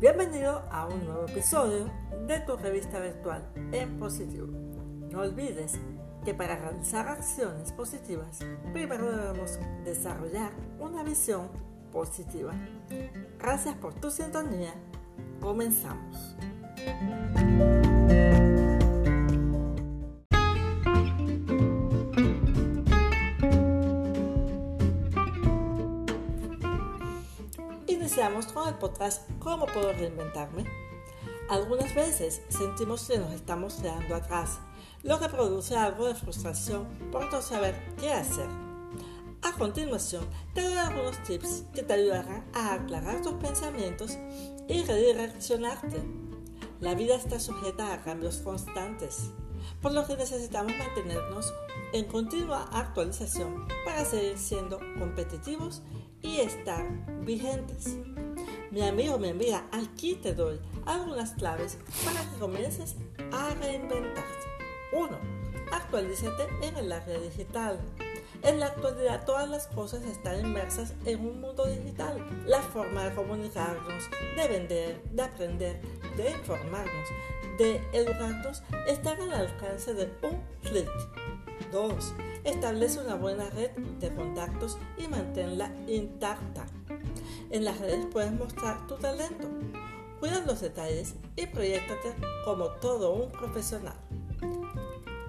Bienvenido a un nuevo episodio de tu revista virtual en positivo. No olvides que para realizar acciones positivas, primero debemos desarrollar una visión positiva. Gracias por tu sintonía. Comenzamos. El podcast ¿Cómo puedo reinventarme? Algunas veces sentimos que nos estamos quedando atrás, lo que produce algo de frustración por no saber qué hacer. A continuación, te doy algunos tips que te ayudarán a aclarar tus pensamientos y redireccionarte. La vida está sujeta a cambios constantes, por lo que necesitamos mantenernos en continua actualización para seguir siendo competitivos y estar vigentes. Mi amigo, mi amiga, aquí te doy algunas claves para que comiences a reinventarte. 1. Actualízate en el área digital. En la actualidad todas las cosas están inmersas en un mundo digital. La forma de comunicarnos, de vender, de aprender, de informarnos, de educarnos están al alcance de un clic. 2. Establece una buena red de contactos y manténla intacta. En las redes puedes mostrar tu talento. Cuida los detalles y proyectate como todo un profesional.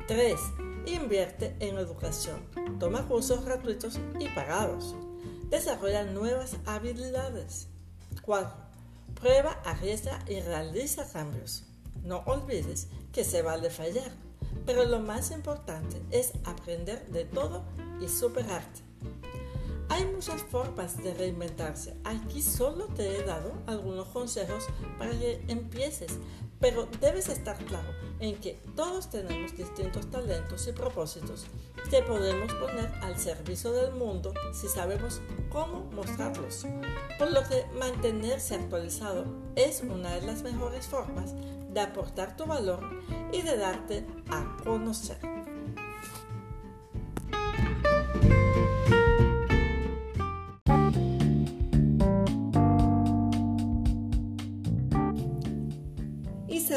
3. Invierte en educación. Toma cursos gratuitos y pagados. Desarrolla nuevas habilidades. 4. Prueba, arriesga y realiza cambios. No olvides que se vale fallar, pero lo más importante es aprender de todo y superarte. Hay muchas formas de reinventarse. Aquí solo te he dado algunos consejos para que empieces, pero debes estar claro en que todos tenemos distintos talentos y propósitos que podemos poner al servicio del mundo si sabemos cómo mostrarlos. Por lo que mantenerse actualizado es una de las mejores formas de aportar tu valor y de darte a conocer.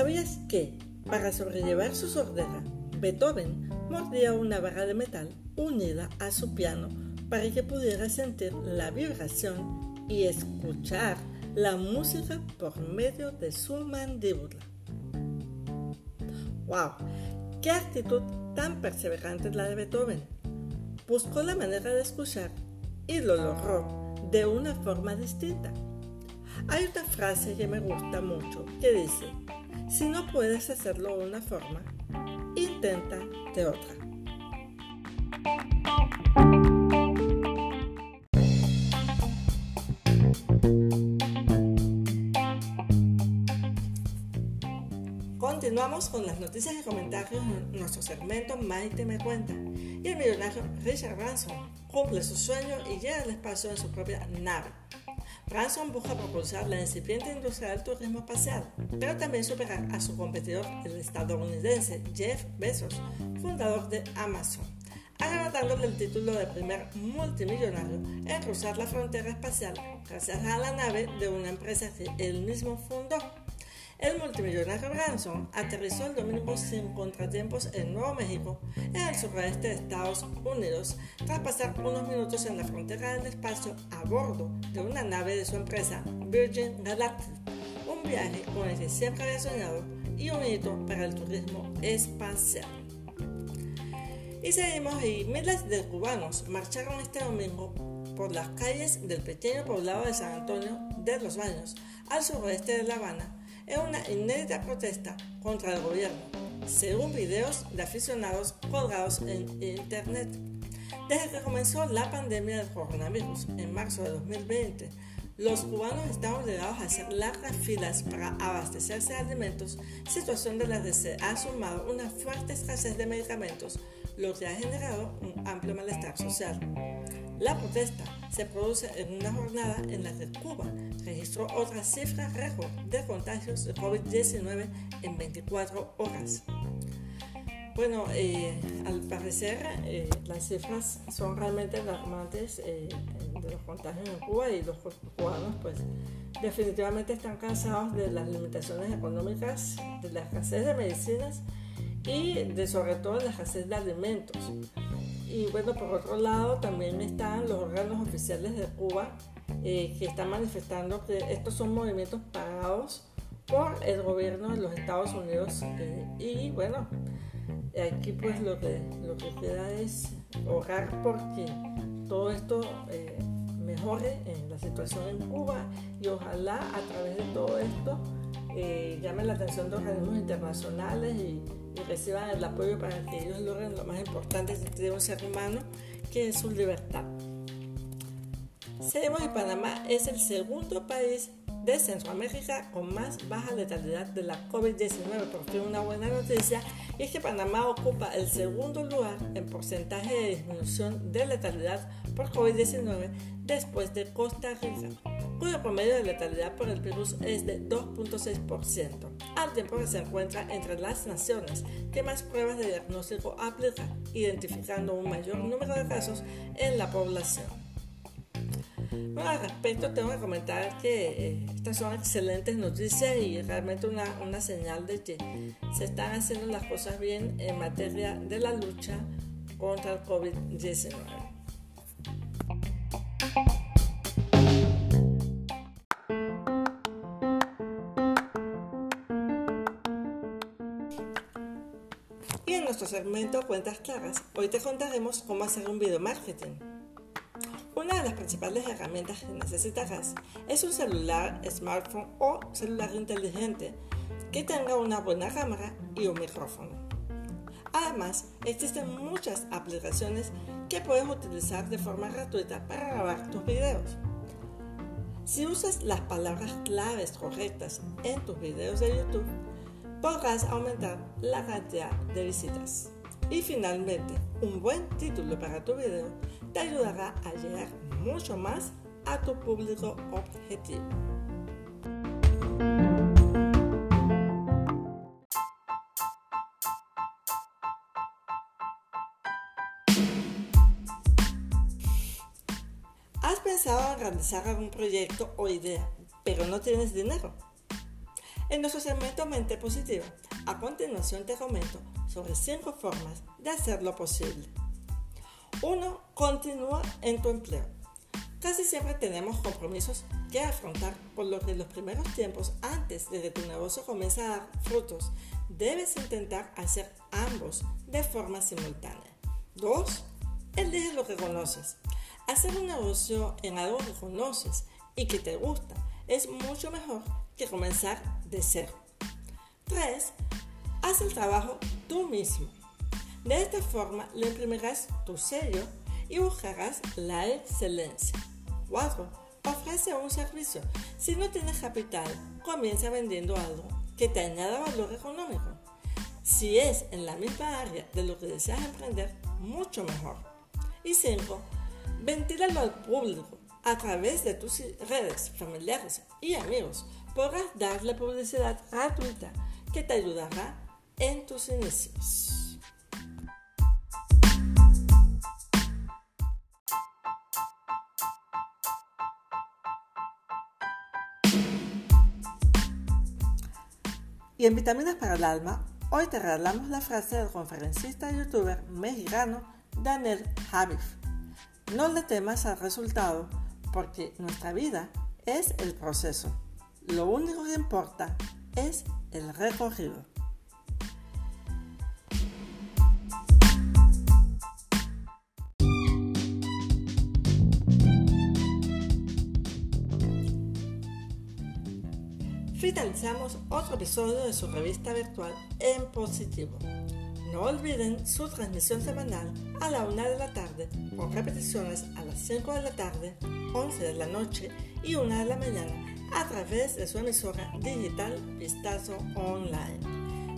Sabías que, para sobrellevar su sordera, Beethoven mordía una barra de metal unida a su piano para que pudiera sentir la vibración y escuchar la música por medio de su mandíbula? ¡Wow! ¡Qué actitud tan perseverante es la de Beethoven! Buscó la manera de escuchar y lo logró de una forma distinta. Hay una frase que me gusta mucho que dice, si no puedes hacerlo de una forma, intenta de otra. Continuamos con las noticias y comentarios en nuestro segmento Maite me cuenta. Y el millonario Richard Branson cumple su sueño y llega al espacio en su propia nave. Branson busca propulsar la incipiente industria del turismo espacial, pero también superar a su competidor, el estadounidense Jeff Bezos, fundador de Amazon, arrebatándole el título de primer multimillonario en cruzar la frontera espacial gracias a la nave de una empresa que él mismo fundó. El multimillonario Branson aterrizó el domingo sin contratiempos en Nuevo México, en el suroeste de Estados Unidos, tras pasar unos minutos en la frontera del espacio a bordo de una nave de su empresa Virgin Galactic, un viaje con el que siempre había soñado y un hito para el turismo espacial. Y seguimos y miles de cubanos marcharon este domingo por las calles del pequeño poblado de San Antonio de los Baños, al suroeste de La Habana, es una inédita protesta contra el gobierno, según videos de aficionados colgados en Internet. Desde que comenzó la pandemia del coronavirus en marzo de 2020, los cubanos están obligados a hacer largas filas para abastecerse de alimentos, situación de la que se ha sumado una fuerte escasez de medicamentos, lo que ha generado un amplio malestar social. La protesta se produce en una jornada en la que Cuba registró otra cifra récord de contagios de COVID-19 en 24 horas. Bueno, eh, al parecer eh, las cifras son realmente alarmantes eh, de los contagios en Cuba y los cubanos pues definitivamente están cansados de las limitaciones económicas, de la escasez de medicinas y de sobre todo la escasez de alimentos. Y bueno, por otro lado también están los órganos oficiales de Cuba que están manifestando que estos son movimientos pagados por el gobierno de los Estados Unidos y bueno, aquí pues lo que, lo que queda es orar porque todo esto eh, mejore la situación en Cuba y ojalá a través de todo esto eh, llame la atención de organismos internacionales y, reciban el apoyo para que ellos logren lo más importante de un ser humano, que es su libertad. Sabemos que Panamá es el segundo país de Centroamérica con más baja letalidad de la COVID-19. Porque una buena noticia es que Panamá ocupa el segundo lugar en porcentaje de disminución de letalidad por COVID-19 después de Costa Rica, cuyo promedio de letalidad por el virus es de 2.6%, al tiempo que se encuentra entre las naciones que más pruebas de diagnóstico aplican, identificando un mayor número de casos en la población. Bueno, al respecto tengo que comentar que eh, estas son excelentes noticias y realmente una, una señal de que se están haciendo las cosas bien en materia de la lucha contra el COVID-19. Segmento Cuentas Claras, hoy te contaremos cómo hacer un video marketing. Una de las principales herramientas que necesitarás es un celular, smartphone o celular inteligente que tenga una buena cámara y un micrófono. Además, existen muchas aplicaciones que puedes utilizar de forma gratuita para grabar tus videos. Si usas las palabras claves correctas en tus videos de YouTube, podrás aumentar la cantidad de visitas. Y finalmente, un buen título para tu video te ayudará a llegar mucho más a tu público objetivo. ¿Has pensado en realizar algún proyecto o idea, pero no tienes dinero? En nuestro segmento Mente Positiva, a continuación te comento sobre 5 formas de hacerlo posible. 1. Continúa en tu empleo. Casi siempre tenemos compromisos que afrontar, por lo que en los primeros tiempos, antes de que tu negocio comience a dar frutos, debes intentar hacer ambos de forma simultánea. 2. Elige lo que conoces. Hacer un negocio en algo que conoces y que te gusta es mucho mejor que comenzar de cero. 3. Haz el trabajo tú mismo. De esta forma le imprimirás tu sello y buscarás la excelencia. 4. Ofrece un servicio. Si no tienes capital, comienza vendiendo algo que te añada valor económico. Si es en la misma área de lo que deseas emprender, mucho mejor. Y 5. Ventílalo al público. A través de tus redes familiares y amigos podrás darle publicidad gratuita que te ayudará en tus inicios. Y en Vitaminas para el Alma, hoy te regalamos la frase del conferencista y youtuber mexicano Daniel Javif. No le temas al resultado porque nuestra vida es el proceso. Lo único que importa es el recorrido. finalizamos otro episodio de su revista virtual En Positivo. No olviden su transmisión semanal a la 1 de la tarde, con repeticiones a las 5 de la tarde, 11 de la noche y 1 de la mañana a través de su emisora digital Vistazo Online.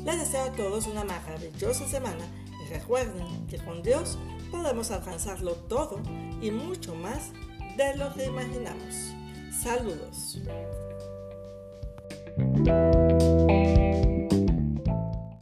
Les deseo a todos una maravillosa semana y recuerden que con Dios podemos alcanzarlo todo y mucho más de lo que imaginamos. Saludos.